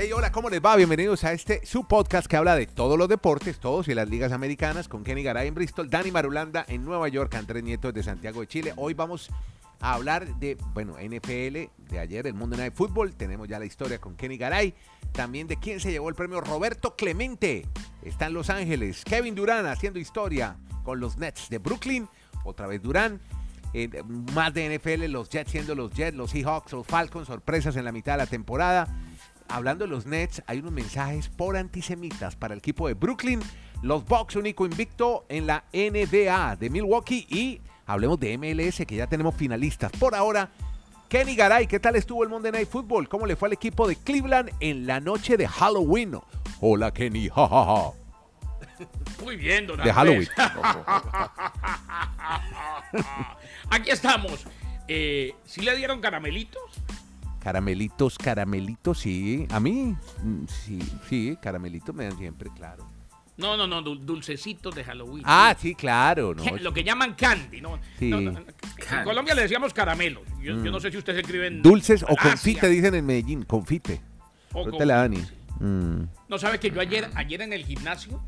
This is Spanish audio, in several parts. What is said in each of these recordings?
Hey, hola, ¿cómo les va? Bienvenidos a este su podcast que habla de todos los deportes, todos y las ligas americanas, con Kenny Garay en Bristol, Dani Marulanda en Nueva York, Andrés Nieto de Santiago de Chile. Hoy vamos a hablar de, bueno, NFL, de ayer, el Monday Night Football. Tenemos ya la historia con Kenny Garay. También de quién se llevó el premio Roberto Clemente. Está en Los Ángeles. Kevin Durán haciendo historia con los Nets de Brooklyn. Otra vez Durán. Eh, más de NFL, los Jets siendo los Jets, los Seahawks, los Falcons, sorpresas en la mitad de la temporada hablando de los Nets, hay unos mensajes por antisemitas para el equipo de Brooklyn, los Bucks único invicto en la NBA de Milwaukee y hablemos de MLS que ya tenemos finalistas. Por ahora, Kenny Garay, ¿qué tal estuvo el Monday Night Football? ¿Cómo le fue al equipo de Cleveland en la noche de Halloween? Hola Kenny, jajaja. Muy bien, don De Halloween. Aquí estamos. Eh, ¿Sí le dieron caramelitos? Caramelitos, caramelitos, sí. A mí, mm, sí, sí, caramelitos me dan siempre, claro. No, no, no, dul- dulcecitos de Halloween. Ah, sí, claro. No. Lo que llaman candy, ¿no? Sí. No, no, en Colombia le decíamos caramelo. Yo, yo no sé si ustedes escriben. Dulces o confite, dicen en Medellín, confite. O Pregúntale a confite, Dani. Mm. No sabe que yo ayer, ayer en el gimnasio,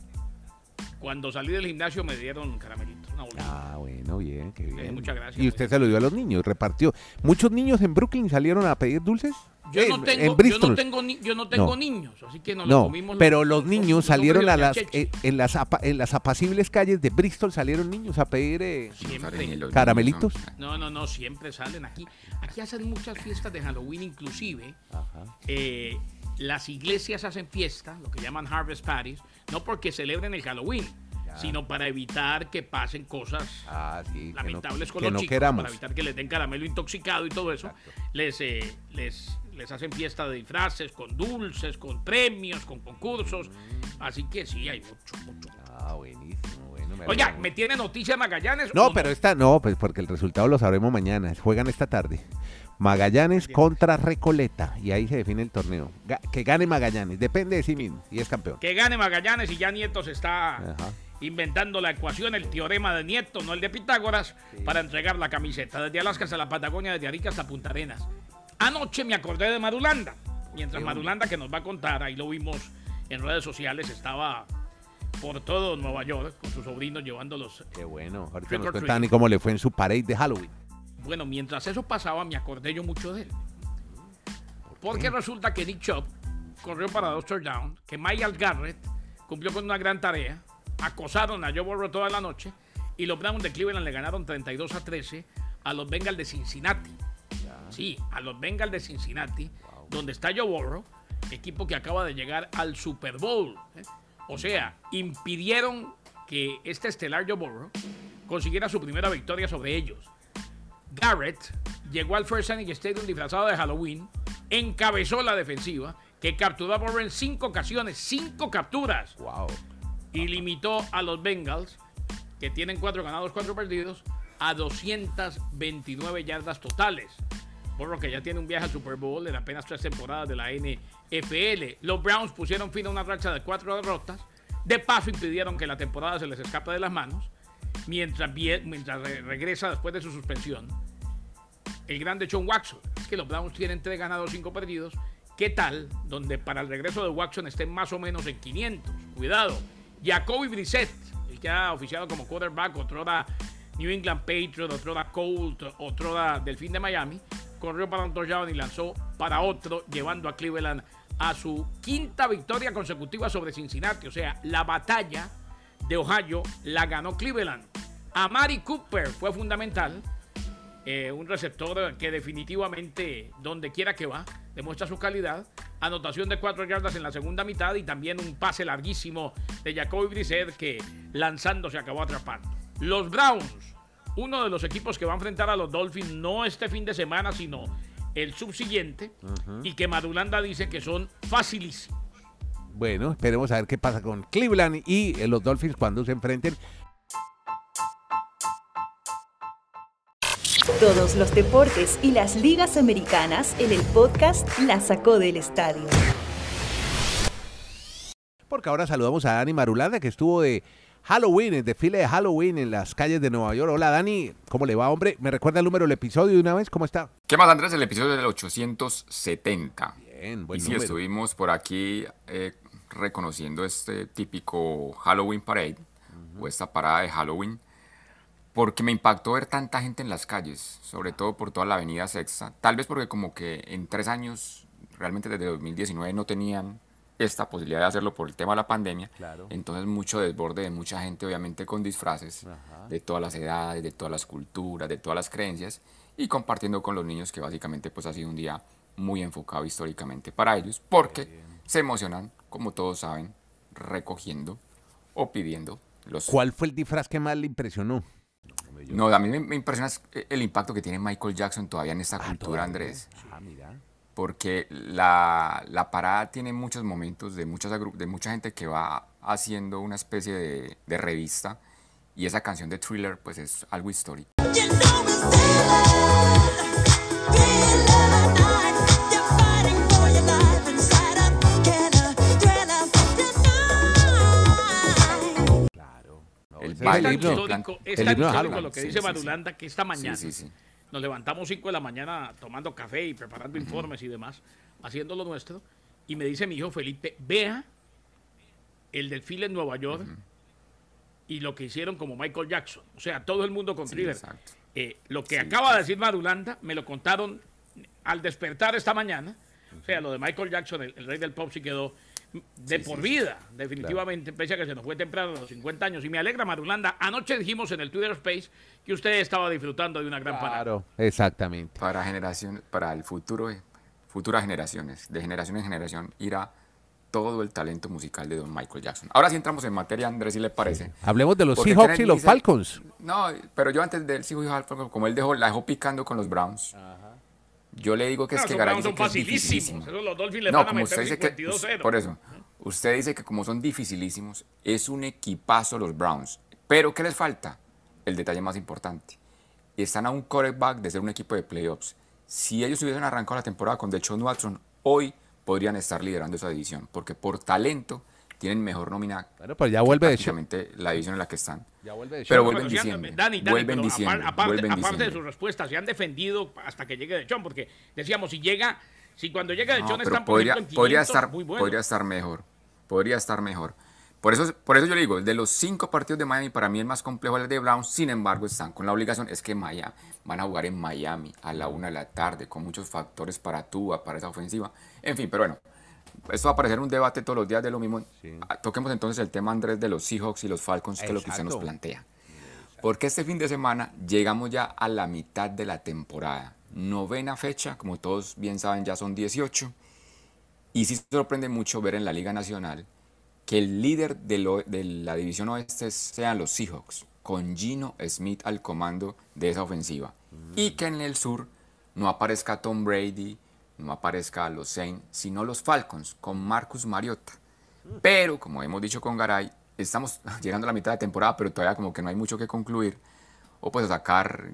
cuando salí del gimnasio me dieron caramelitos. Una bolsita. Ah, bueno, bien, qué bien. muchas gracias. Y usted se lo dio a los niños, repartió. ¿Muchos niños en Brooklyn salieron a pedir dulces? Yo, Eh, no en tengo, yo no tengo, ni- yo no tengo No. niños, así que nos lo No, comimos. pero los niños los salieron a las eh, en las apa- en las apacibles calles de Bristol salieron niños a pedir eh, Siempre. caramelitos. No, no, no, siempre salen aquí. Aquí hacen muchas fiestas de Halloween, inclusive. eh, las iglesias hacen fiestas, lo que llaman Harvest Parties, no porque celebren el Halloween, sino para evitar que pasen cosas Ah, sí, que no- lamentables con que los no chicos, queramos. para evitar que les den caramelo intoxicado y todo eso. Les, eh, les, les hacen fiesta de disfraces, con dulces, con premios, con concursos. Así que sí, hay mucho, mucho. Ah, buenísimo, bueno. me Oiga, ¿me tiene noticia Magallanes? No, pero esta no, pues porque el resultado lo sabremos mañana. Juegan esta tarde. Magallanes contra Recoleta y ahí se define el torneo. Que gane Magallanes, depende de sí mismo y es campeón. Que gane Magallanes y ya Nieto se está Ajá. inventando la ecuación, el teorema de Nieto, no el de Pitágoras, para entregar la camiseta. Desde Alaska hasta la Patagonia, desde Arica hasta Punta Arenas. Anoche me acordé de Marulanda. Mientras Marulanda, que nos va a contar, ahí lo vimos en redes sociales, estaba por todo Nueva York con sus sobrinos llevándolos. Qué bueno. Ahorita nos or cuenta treat. Dani cómo le fue en su parade de Halloween. Bueno, mientras eso pasaba, me acordé yo mucho de él. Porque resulta que Nick Chubb corrió para dos touchdowns, que Miles Garrett cumplió con una gran tarea, acosaron a Joe Burrow toda la noche y los Browns de Cleveland le ganaron 32 a 13 a los Bengals de Cincinnati. Sí, a los Bengals de Cincinnati, donde está Joe Burrow, equipo que acaba de llegar al Super Bowl. ¿eh? O sea, impidieron que este estelar Joe Burrow consiguiera su primera victoria sobre ellos. Garrett llegó al First Inning Stadium disfrazado de Halloween, encabezó la defensiva, que capturó a Burrow en cinco ocasiones, cinco capturas, Wow. y limitó a los Bengals, que tienen cuatro ganados, cuatro perdidos, a 229 yardas totales. Burrow que ya tiene un viaje al Super Bowl en apenas tres temporadas de la NFL. Los Browns pusieron fin a una racha de cuatro derrotas. De paso impidieron que la temporada se les escape de las manos. Mientras, mientras re- regresa después de su suspensión, el grande John Watson. Es que los Browns tienen tres ganados, cinco perdidos. ¿Qué tal? Donde para el regreso de Watson estén más o menos en 500. Cuidado. Jacoby Brissett, el que ha oficiado como quarterback, otro da New England Patriot, otro da Colt, otro da Delfín de Miami, corrió para un touchdown y lanzó para otro, llevando a Cleveland a su quinta victoria consecutiva sobre Cincinnati. O sea, la batalla de Ohio la ganó Cleveland. Amari Cooper fue fundamental. eh, un receptor que definitivamente, donde quiera que va, demuestra su calidad. Anotación de cuatro yardas en la segunda mitad y también un pase larguísimo de Jacoby Brissett que lanzando se acabó atrapando. Los Browns, uno de los equipos que va a enfrentar a los Dolphins no este fin de semana, sino el subsiguiente, y que Madulanda dice que son facilísimos. Bueno, esperemos a ver qué pasa con Cleveland y eh, los Dolphins cuando se enfrenten. Todos los deportes y las ligas americanas en el podcast La Sacó del Estadio. Porque ahora saludamos a Dani Marulanda, que estuvo de Halloween, el desfile de Halloween en las calles de Nueva York. Hola Dani, ¿cómo le va, hombre? ¿Me recuerda el número del episodio de una vez? ¿Cómo está? ¿Qué más, Andrés? El episodio del 870. Bien, buen y sí, número. estuvimos por aquí eh, reconociendo este típico Halloween Parade, o esta parada de Halloween, porque me impactó ver tanta gente en las calles, sobre todo por toda la avenida Sexta. Tal vez porque como que en tres años, realmente desde 2019 no tenían esta posibilidad de hacerlo por el tema de la pandemia. Claro. Entonces mucho desborde de mucha gente, obviamente con disfraces de todas las edades, de todas las culturas, de todas las creencias y compartiendo con los niños que básicamente pues ha sido un día muy enfocado históricamente para ellos porque se emocionan, como todos saben, recogiendo o pidiendo los... ¿Cuál fue el disfraz que más le impresionó? No, a mí me, me impresiona es el impacto que tiene Michael Jackson todavía en esta cultura, todavía. Andrés. Ah, mira. Porque la, la parada tiene muchos momentos de, muchas, de mucha gente que va haciendo una especie de, de revista y esa canción de Thriller pues es algo histórico. You know El baile, es tan histórico, es tan histórico lo que Sí, dice sí, sí. Madulanda que esta mañana Sí, sí, sí. Nos levantamos 5 de la mañana tomando café y preparando informes y demás, haciendo lo nuestro, y me dice mi hijo Felipe, vea el desfile en Nueva York y lo que hicieron como Michael Jackson. O sea, todo el mundo con Sí. Eh, lo que Sí, acaba sí, de decir Madulanda me lo contaron al despertar esta mañana. O sea, lo de Michael Jackson, el, el rey del pop, sí quedó de Sí, por sí, vida, definitivamente, pese a que se nos fue temprano a los 50 años. Y me alegra, Madulanda. Anoche dijimos en el Twitter Space que usted estaba disfrutando de una gran parada. Claro, exactamente. Para generación, para el futuro, eh, futuras generaciones, de generación en generación, irá todo el talento musical de Don Michael Jackson. Ahora sí entramos en materia, Andrés, si le parece. Hablemos de los Porque Seahawks y los dice- Falcons. No, pero yo antes del Seahawks y Falcons, como él dejó, la dejó picando con los Browns. Yo le digo que No, es que Garay dice que es. Esos los Dolphins le No, van a como meter usted dice que, 52-0. por eso, usted dice que como son dificilísimos, es un equipazo los Browns. Pero ¿qué les falta? El detalle más importante. Están a un quarterback de ser un equipo de playoffs. Si ellos hubiesen arrancado la temporada con Deshaun Watson, hoy podrían estar liderando esa división, porque por talento tienen mejor nómina Bueno, pues ya vuelve de la división en la que están. Ya vuelve de Pero show. vuelve en Bueno, si han- diciembre. Dani, Dani, vuelve en pero diciembre. aparte, vuelve en aparte de diciembre. sus respuestas, se han defendido hasta que llegue de Chon, porque decíamos, si llega, si cuando llega de No, Chon pero están podría, podría 500, estar, muy buenos. podría estar mejor. Podría estar mejor. Por eso, por eso yo le digo, de los cinco partidos de Miami, para mí el más complejo es el de Browns. Sin embargo, están con la obligación, es que Miami, van a jugar en Miami a la una de la tarde, con muchos factores para Tua, para esa ofensiva. En fin, pero bueno, esto va a parecer un debate todos los días de lo mismo. Ah, Toquemos entonces el tema, Andrés, de los Seahawks y los Falcons, que es lo que usted nos Exacto. plantea. Porque este fin de semana llegamos ya a la mitad de la temporada. Novena fecha, como todos bien saben, ya son 18. Y sí sorprende mucho ver en la Liga Nacional que el líder de, lo- de la división oeste sean los Seahawks, con Gino Smith al comando de esa ofensiva. Y que en el sur no aparezca Tom Brady, no aparezca los Saints, sino los Falcons, con Marcus Mariota. Pero, como hemos dicho con Garay, estamos llegando a la mitad de temporada, pero todavía como que no hay mucho que concluir, o pues sacar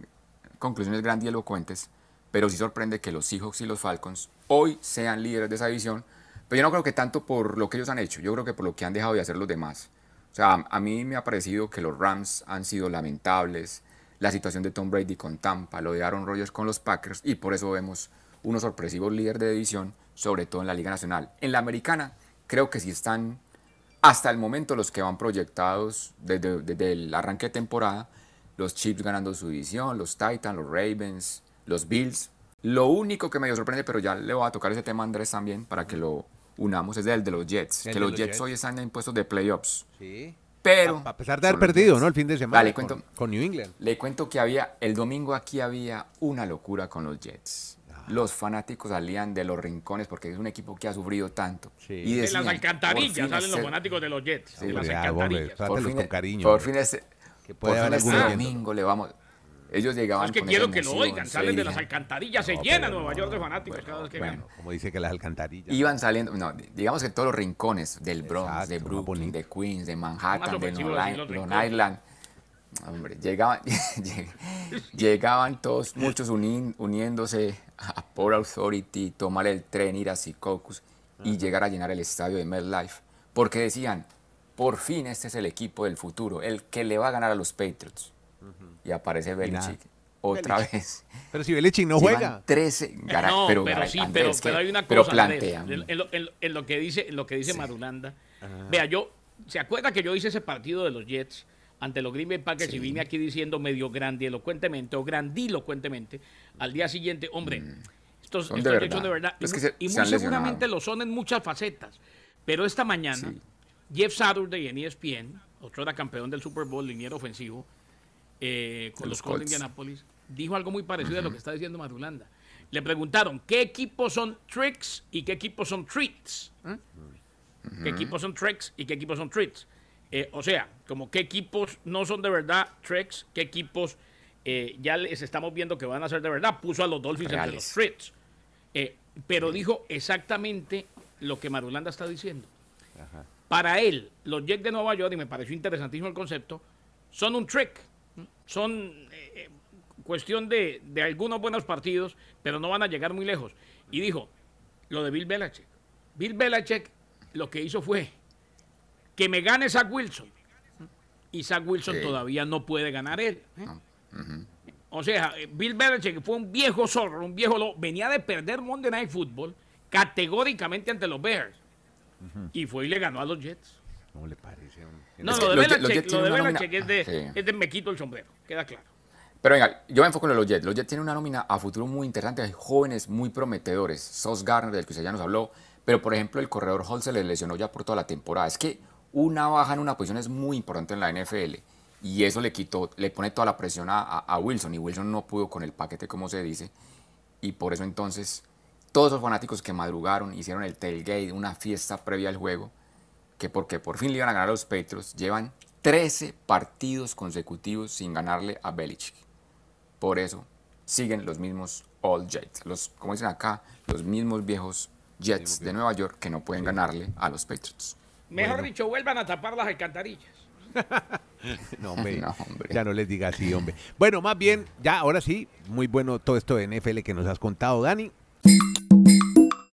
conclusiones grandilocuentes, pero sí sorprende que los Seahawks y los Falcons hoy sean líderes de esa división, pero yo no creo que tanto por lo que ellos han hecho, yo creo que por lo que han dejado de hacer los demás. O sea, a, a mí me ha parecido que los Rams han sido lamentables, la situación de Tom Brady con Tampa, lo de Aaron Rodgers con los Packers, y por eso vemos unos sorpresivos líderes de división, sobre todo en la Liga Nacional. En la Americana, creo que sí están hasta el momento los que van proyectados desde, desde el arranque de temporada, los Chiefs ganando su división, los Titans, los Ravens, los Bills. Lo único que me sorprende, pero ya le voy a tocar ese tema a Andrés también para que lo unamos, es el de los Jets. Que los los Jets, Jets. hoy están en puestos de playoffs. Sí. Pero... A pesar de haber perdido, Jets. ¿no? El fin de semana Dale, con, cuento, con New England. le cuento que había, el domingo aquí había una locura con los Jets. Los fanáticos salían de los rincones porque es un equipo que ha sufrido tanto. Sí. Y En decían, las "Por alcantarillas fin salen los fanáticos de los Jets. en las ya, alcantarillas. hombre, Trátelos con e- cariño, Por fin este, Que puede por fin este oyente. domingo le vamos. Ellos llegaban es que con quiero que lo oigan, salen de las alcantarillas, se llena Nueva York de fanáticos cada vez que bueno. ganan. Como dice que las alcantarillas. Iban saliendo, no, digamos que todos los rincones del Bronx, Exacto, de Brooklyn, de Queens, de Manhattan, de Long. Island. Hombre, llegaban, llegaban todos, muchos uni- uniéndose a Port Authority, tomar el tren, ir a Secaucus y llegar a llenar el estadio de MetLife. Porque decían, por fin este es el equipo del futuro, el que le va a ganar a los Patriots. Y aparece. Belichick otra Belichick. vez. Pero si Belichick no Llevan juega. 13, Garay, no, pero, pero, Garay, sí, Andrés, pero, que- pero hay una pero cosa, Andrés, plantean. en, en lo, en lo- en lo que dice, en lo que dice Sí. Marulanda. Vea, yo, ¿se acuerda que yo hice ese partido de los Jets ante los Green Bay Packers y vine aquí diciendo medio grandilocuentemente o grandilocuentemente al día siguiente, hombre, estos, Mm. Son estos de verdad. Y, se- se muy seguramente lo son en muchas facetas. Pero esta mañana, Sí. Jeff Saturday en ESPN, otro era campeón del Super Bowl, liniero ofensivo, eh, con los los Colts de. Indianapolis, dijo algo muy parecido a lo que está diciendo Marulanda. Le preguntaron, ¿qué equipos son tricks y qué equipos son treats? ¿Eh? ¿Qué equipos son tricks y qué equipos son treats? Eh, o sea, como qué equipos no son de verdad tricks, qué equipos eh, ya les estamos viendo que van a ser de verdad. Puso a los Dolphins entre los Reales. treats. Eh, pero dijo exactamente lo que Marulanda está diciendo. Para él, los Jets de Nueva York, y me pareció interesantísimo el concepto, son un trick. Son eh, cuestión de, de algunos buenos partidos, pero no van a llegar muy lejos. Y dijo, lo de Bill Belichick. Bill Belichick lo que hizo fue que me gane Zach Wilson. Y Zach Wilson Sí. todavía no puede ganar él. ¿eh? O sea, eh, Bill Belichick fue un viejo zorro, un viejo lobo. Venía de perder Monday Night Football categóricamente ante los Bears. Y fue y le ganó a los Jets. ¿Cómo le parece? No, Es lo que de los Jets- los Belichick, Jets lo de Belichick es, de, Ah, sí. es de me quito el sombrero, queda claro. Pero venga, yo me enfoco en los Jets. Los Jets tienen una nómina a futuro muy interesante. Hay jóvenes muy prometedores. Sos Garner, del que usted ya nos habló. Pero, por ejemplo, el corredor Hall se le lesionó ya por toda la temporada. Es que una baja en una posición es muy importante en la NFL. Y eso le quitó, le pone toda la presión a, Wilson. Y Wilson no pudo con el paquete, como se dice. Y por eso entonces, todos esos fanáticos que madrugaron, hicieron el tailgate, una fiesta previa al juego, que porque por fin le iban a ganar a los Patriots, llevan 13 partidos consecutivos sin ganarle a Belichick. Por eso siguen los mismos All Jets, los, como dicen acá, los mismos viejos Jets de Nueva York que no pueden ganarle a los Patriots. Mejor dicho, vuelvan a tapar las alcantarillas. No, hombre, No, hombre. Ya no les diga así, hombre. Bueno, más bien, ya ahora sí, muy bueno todo esto de NFL que nos has contado, Dani.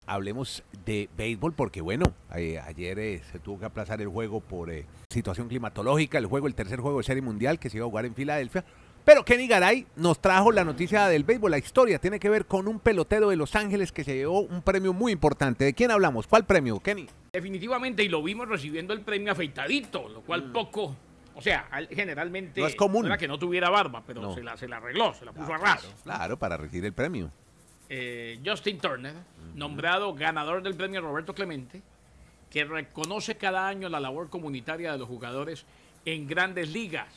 Hablemos de béisbol porque, bueno, eh, ayer eh, se tuvo que aplazar el juego por eh, situación climatológica, el juego, el tercer juego de Serie Mundial que se iba a jugar en Filadelfia. Pero Kenny Garay nos trajo la noticia del béisbol, la historia tiene que ver con un pelotero de Los Ángeles que se llevó un premio muy importante. ¿De quién hablamos? ¿Cuál premio, Kenny? Definitivamente, y lo vimos recibiendo el premio afeitadito, lo cual poco, o sea, al- generalmente Mm. No es común. era que no tuviera barba, pero No. se, la, se la arregló, se la puso a ras. Claro, para recibir el premio. Eh, Justin Turner, nombrado ganador del premio Roberto Clemente, que reconoce cada año la labor comunitaria de los jugadores en grandes ligas.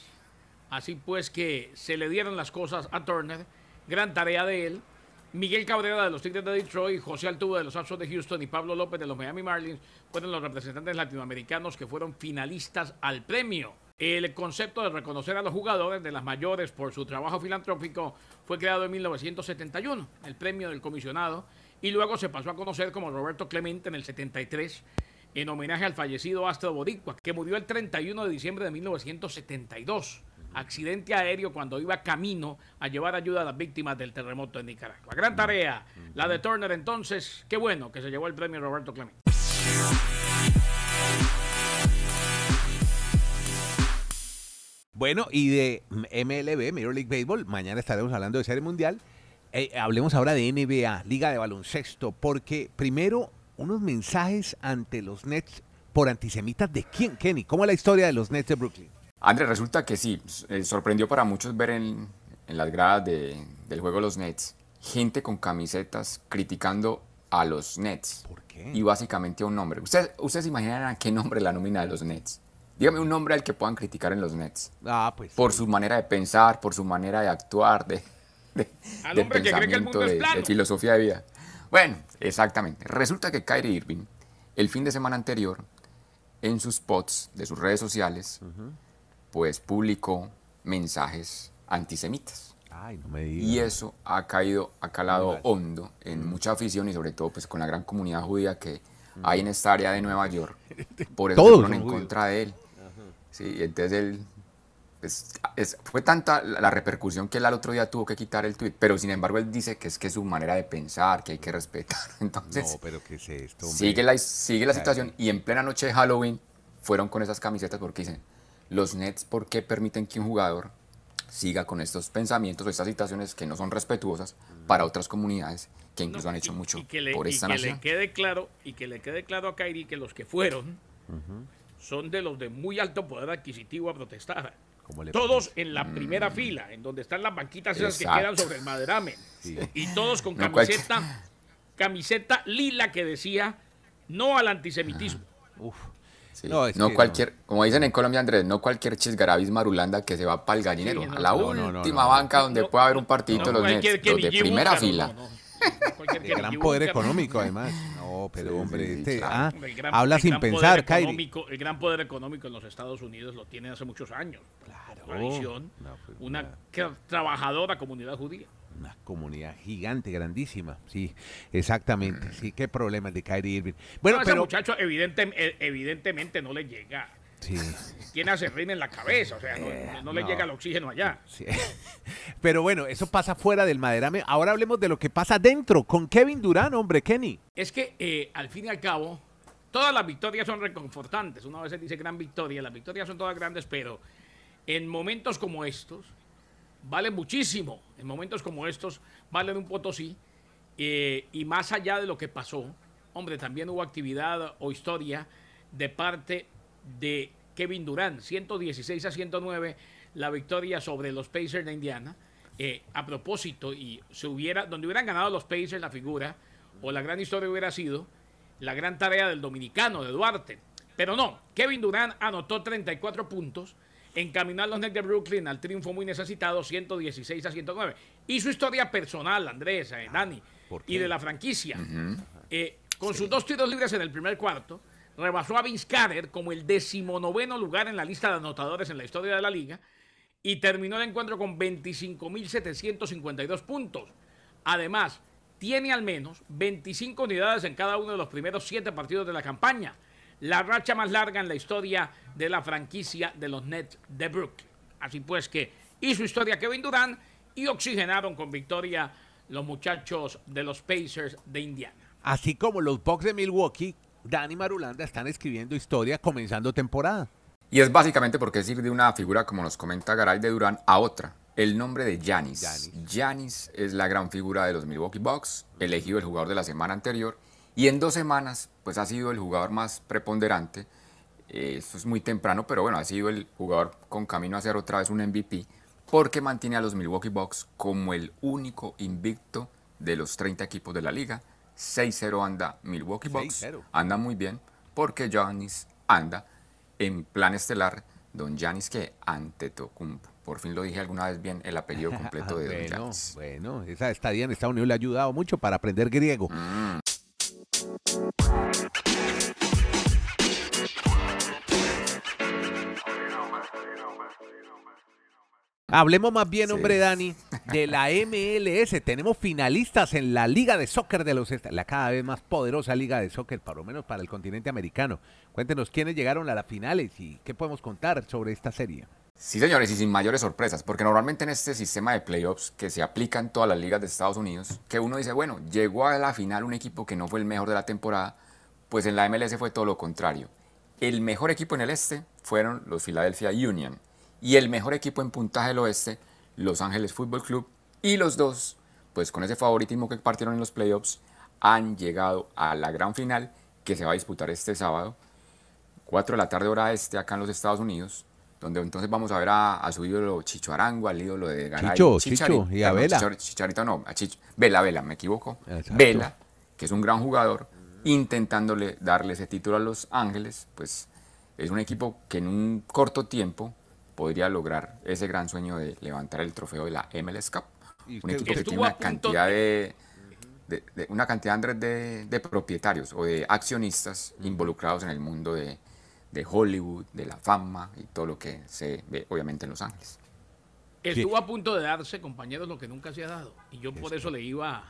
Así pues que se le dieron las cosas a Turner, gran tarea de él. Miguel Cabrera de los Tigres de Detroit, José Altuve de los Astros de Houston y Pablo López de los Miami Marlins fueron los representantes latinoamericanos que fueron finalistas al premio. El concepto de reconocer a los jugadores de las mayores por su trabajo filantrópico fue creado en 1971, el premio del comisionado, y luego se pasó a conocer como Roberto Clemente en el 73, en homenaje al fallecido astro boricua, que murió el 31 de diciembre de 1972. Accidente aéreo cuando iba camino a llevar ayuda a las víctimas del terremoto en Nicaragua. Gran tarea, la de Turner entonces. Qué bueno que se llevó el premio Roberto Clemente. Bueno, y de MLB, Major League Baseball, mañana estaremos hablando de Serie Mundial. Eh, hablemos ahora de NBA, Liga de Baloncesto, porque primero unos mensajes ante los Nets por antisemitas de quién, Kenny. ¿Cómo es la historia de los Nets de Brooklyn? Andrés, resulta que sí, eh, sorprendió para muchos ver en, en las gradas de- del juego de los Nets gente con camisetas criticando a los Nets. ¿Por qué? Y básicamente a un nombre. ¿Ustedes, ¿Ustedes a qué nombre la nómina de los Nets? Dígame un nombre al que puedan criticar en los Nets. Ah, pues. Por su manera de pensar, por su manera de actuar, de, de, Al de hombre que cree que el mundo es de- filosofía de vida. Bueno, exactamente. Resulta que Kyrie Irving, el fin de semana anterior, en sus posts de sus redes sociales, pues publicó mensajes antisemitas. Ay, no me digas. Y eso ha caído, ha calado hondo en mucha afición y sobre todo pues con la gran comunidad judía que hay en esta área de Nueva York. Por eso Todos fueron en judíos. contra de él. Sí, entonces él pues, es- fue tanta la repercusión que él al otro día tuvo que quitar el tweet, pero sin embargo él dice que es que es su manera de pensar, que hay que respetar. Entonces, No, pero ¿qué es esto? hombre? sigue la, sigue la situación y en plena noche de Halloween fueron con esas camisetas porque dicen, los Nets, ¿por qué permiten que un jugador siga con estos pensamientos o estas situaciones que no son respetuosas para otras comunidades que incluso No, han hecho y- mucho y que le, por y esta que nación. le quede claro y que le quede claro a Kairi que los que fueron son de los de muy alto poder adquisitivo a protestar. Todos parece. en la primera fila, en donde están las banquitas esas que quedan sobre el maderamen. Y todos con No camiseta, camiseta lila que decía no al antisemitismo. Uf. Sí, No, No, cualquier, como dicen en Colombia, Andrés, no cualquier chisgarabis marulanda que se va para el gallinero, Sí, no, a la no, no, no, última no. banca donde No, pueda haber un partidito no de los Nets, los de primera Búcaro, fila. no, no. No Kenny gran poder económico, además. No, pero Sí, hombre, sí, este, claro. ah, el gran- habla el sin pensar, Kairi. económico- El gran poder económico en los Estados Unidos lo tiene hace muchos años. Por tradición, No, pues, una tra- trabajadora comunidad judía. Una comunidad gigante, grandísima. Sí, exactamente. Sí, qué problema el de Kyrie Irving. Bueno, No, ese pero. muchacho evidente- eh, evidentemente no le llega. Sí, Tiene acerrín en la cabeza, o sea, no, no le Eh, no. llega el oxígeno allá. sí. Pero bueno, eso pasa fuera del maderame. Ahora hablemos de lo que pasa dentro con Kevin Durant, hombre, Kenny. Es que eh, al fin y al cabo, todas las victorias son reconfortantes. Una vez dice gran victoria, las victorias son todas grandes, pero en momentos como estos, vale muchísimo. En momentos como estos, valen un potosí. eh, y más allá de lo que pasó, hombre, también hubo actividad o historia de parte de Kevin Durant, 116 a 109, la victoria sobre los Pacers de Indiana. Eh, a propósito, y se hubiera, donde hubieran ganado los Pacers la figura, o la gran historia hubiera sido la gran tarea del dominicano, de Duarte. Pero no, Kevin Durant anotó 34 puntos, encaminó a los Nets de Brooklyn al triunfo muy necesitado, 116 a 109. Y su historia personal, Andrés, eh, Dani, ¿por y de la franquicia. Eh, con sus dos tiros libres en el primer cuarto, rebasó a Vince Carter como el decimonoveno lugar en la lista de anotadores en la historia de la liga y terminó el encuentro con 25.752 puntos. Además, tiene al menos 25 unidades en cada uno de los primeros siete partidos de la campaña, la racha más larga en la historia de la franquicia de los Nets de Brooklyn. Así pues que hizo historia Kevin Durant y oxigenaron con victoria los muchachos de los Pacers de Indiana. Así como los Bucks de Milwaukee, Dani Marulanda están escribiendo historia comenzando temporada. Y es básicamente porque es ir de una figura, como nos comenta Garay de Durán, a otra. El nombre de. Giannis. Giannis es la gran figura de los Milwaukee Bucks, elegido el jugador de la semana anterior. Y en dos semanas, pues ha sido el jugador más preponderante. Eh, esto es muy temprano, pero bueno, ha sido el jugador con camino a ser otra vez un MVP, porque mantiene a los Milwaukee Bucks como el único invicto de los 30 equipos de la liga. 6-0 anda Milwaukee Bucks. 6-0. Anda muy bien, porque Giannis anda en plan estelar, don Giannis que Antetokounmpo. Por fin lo dije alguna vez bien el apellido completo de don bueno, Giannis. bueno, esa estadía en Estados Unidos le ha ayudado mucho para aprender griego. Mm. Hablemos más bien, Sí. hombre, Dani, de la MLS. Tenemos finalistas en la Liga de Soccer de los Est- la cada vez más poderosa Liga de Soccer, por lo menos para el continente americano. Cuéntenos quiénes llegaron a las finales y qué podemos contar sobre esta serie. Sí, señores, y sin mayores sorpresas, porque normalmente en este sistema de playoffs que se aplica en todas las ligas de Estados Unidos, que uno dice, bueno, llegó a la final un equipo que no fue el mejor de la temporada, pues en la MLS fue todo lo contrario. El mejor equipo en el este fueron los Philadelphia Union y el mejor equipo en puntaje del oeste, Los Ángeles Fútbol Club, y los dos, pues con ese favoritismo que partieron en los playoffs, han llegado a la gran final que se va a disputar este sábado 4 de la tarde hora este acá en los Estados Unidos, donde entonces vamos a ver a, a su ídolo Chicho Arango, al ídolo de Garay. Chicho, Chichari- Chicho, y a Vela. Chichar- Chicharito no, a Chicho, Vela, Vela, me equivoco. Exacto. Vela, que es un gran jugador, intentándole darle ese título a Los Ángeles, pues es un equipo que en un corto tiempo podría lograr ese gran sueño de levantar el trofeo de la MLS Cup. Y Un equipo que tiene una cantidad de- de, de- de- una cantidad Andrés, de, de propietarios o de accionistas involucrados en el mundo de, de Hollywood, de la fama y todo lo que se ve obviamente en Los Ángeles. Estuvo a punto de darse, compañeros, lo que nunca se ha dado. Y yo por eso le iba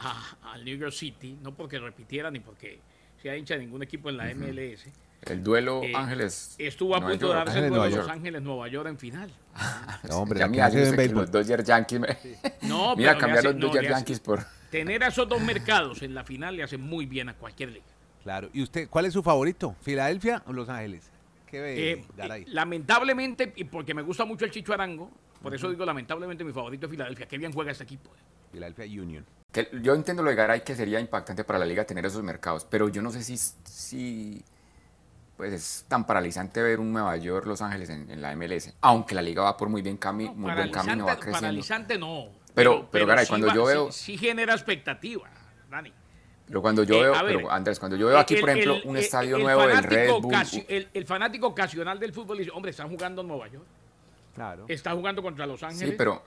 a- al New York City, no porque repitiera ni porque sea hincha de ningún equipo en la MLS. El duelo Eh, Ángeles. Estuvo a Nueva punto de darse el duelo Los York. Ángeles, Nueva York en final. No, hombre, Ya mira, béisbol. los Dodgers Yankees. me- No, mira, pero cambiar hace- los no, Dodgers hace- Yankees por. Tener a esos dos mercados en la final le hace muy bien a cualquier liga. Claro. ¿Y usted cuál es su favorito? ¿Filadelfia o Los Ángeles? ¿Qué ve, Eh, Garay? eh, lamentablemente, y porque me gusta mucho el Chicho Arango, Por eso digo, lamentablemente, mi favorito es Filadelfia. Qué bien juega este equipo. eh. Philadelphia Union. Que yo entiendo lo de Garay que sería impactante para la liga tener esos mercados, pero yo no sé si, si pues es tan paralizante ver un Nueva York, Los Ángeles en, en la MLS, aunque la liga va por muy bien cami No, muy buen camino, va creciendo. paralizante no. Pero- pero, Garay, cuando va- yo sí- veo- Sí, genera expectativa, Dani. Pero cuando yo Eh, veo, ver, pero Andrés, cuando yo veo aquí, El- por ejemplo, el- un el- estadio el nuevo del fanático Red Bull, el, el fanático ocasional del fútbol dice, hombre, están jugando en Nueva York. Claro. Está jugando contra Los Ángeles. sí, pero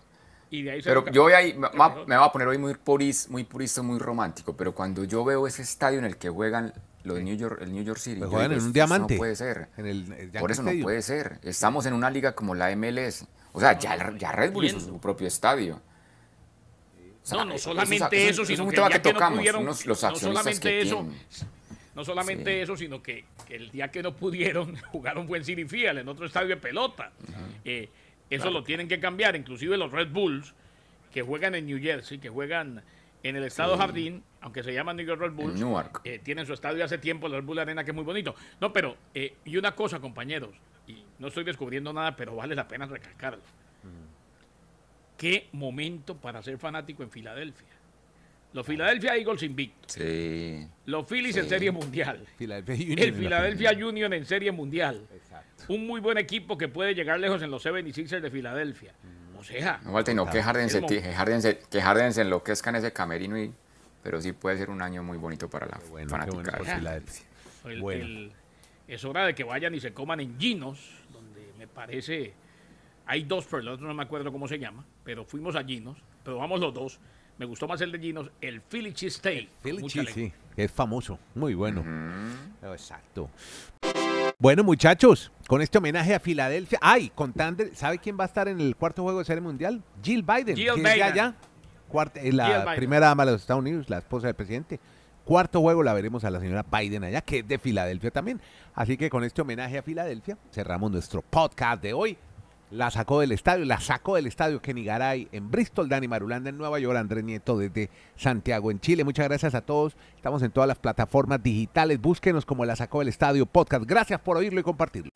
y de ahí se Pero yo voy ahí, me, me voy a poner hoy muy puris, muy purista, muy romántico, pero cuando yo veo ese estadio en el que juegan los New York, el New York City, Pues juegan digo, en un "Esto diamante. no puede ser. En el, el Yankee Por eso no puede ser. Estamos en una liga como la MLS. O sea, ya, ya Red Bull hizo su propio estadio. No, no solamente eso, eso, es sino que tema el que día que no tocamos, pudieron, unos- los no solamente que eso, tienen. no solamente eso, sino que, el día que no pudieron jugar un buen City Field en otro estadio de pelota. Eh, eso lo tienen que cambiar, inclusive los Red Bulls que juegan en New Jersey, que juegan en el Estado Jardín, aunque se llaman New York Red Bulls, eh, tienen su estadio hace tiempo, el Red Bull Arena, que es muy bonito. No, pero, eh, y una cosa, compañeros, y no estoy descubriendo nada, pero vale la pena recalcarlo. Qué momento para ser fanático en Filadelfia. Los Philadelphia Eagles invictos. Sí. Los Phillies en Serie Mundial. Philadelphia Union. El Philadelphia. Union en Serie Mundial. Exacto. Un muy buen equipo que puede llegar lejos en los 76ers de Filadelfia. O sea, No, Walter, no, que Harden, se, que Harden se, que Harden se enloquezca en ese camerino, y, pero sí puede ser un año muy bonito para la bueno, fanática. bueno por. Philadelphia. el- Bueno. el- es hora de que vayan y se coman en Ginos, donde me parece. Hay dos, pero el otro no me acuerdo cómo se llama. Pero fuimos a Ginos, pero vamos los dos. Me gustó más el de Ginos, el Philly Cheesesteak. Philly Mucha cheese, sí, es famoso, muy bueno. Exacto. Bueno, muchachos, con este homenaje a Filadelfia. Ay, con Thunder, ¿sabe quién va a estar en el cuarto juego de serie mundial? Jill Biden. Jill Biden. allá. Cuarta- eh, la Biden. primera dama de los Estados Unidos, la esposa del presidente. Cuarto juego la veremos a la señora Biden allá, que es de Filadelfia también. Así que con este homenaje a Filadelfia, cerramos nuestro podcast de hoy. La sacó del estadio, la sacó del estadio Kenny Garay en Bristol, Dani Marulanda en Nueva York, Andrés Nieto desde Santiago en Chile. Muchas gracias a todos. Estamos en todas las plataformas digitales. Búsquenos como la sacó del estadio podcast. Gracias por oírlo y compartirlo.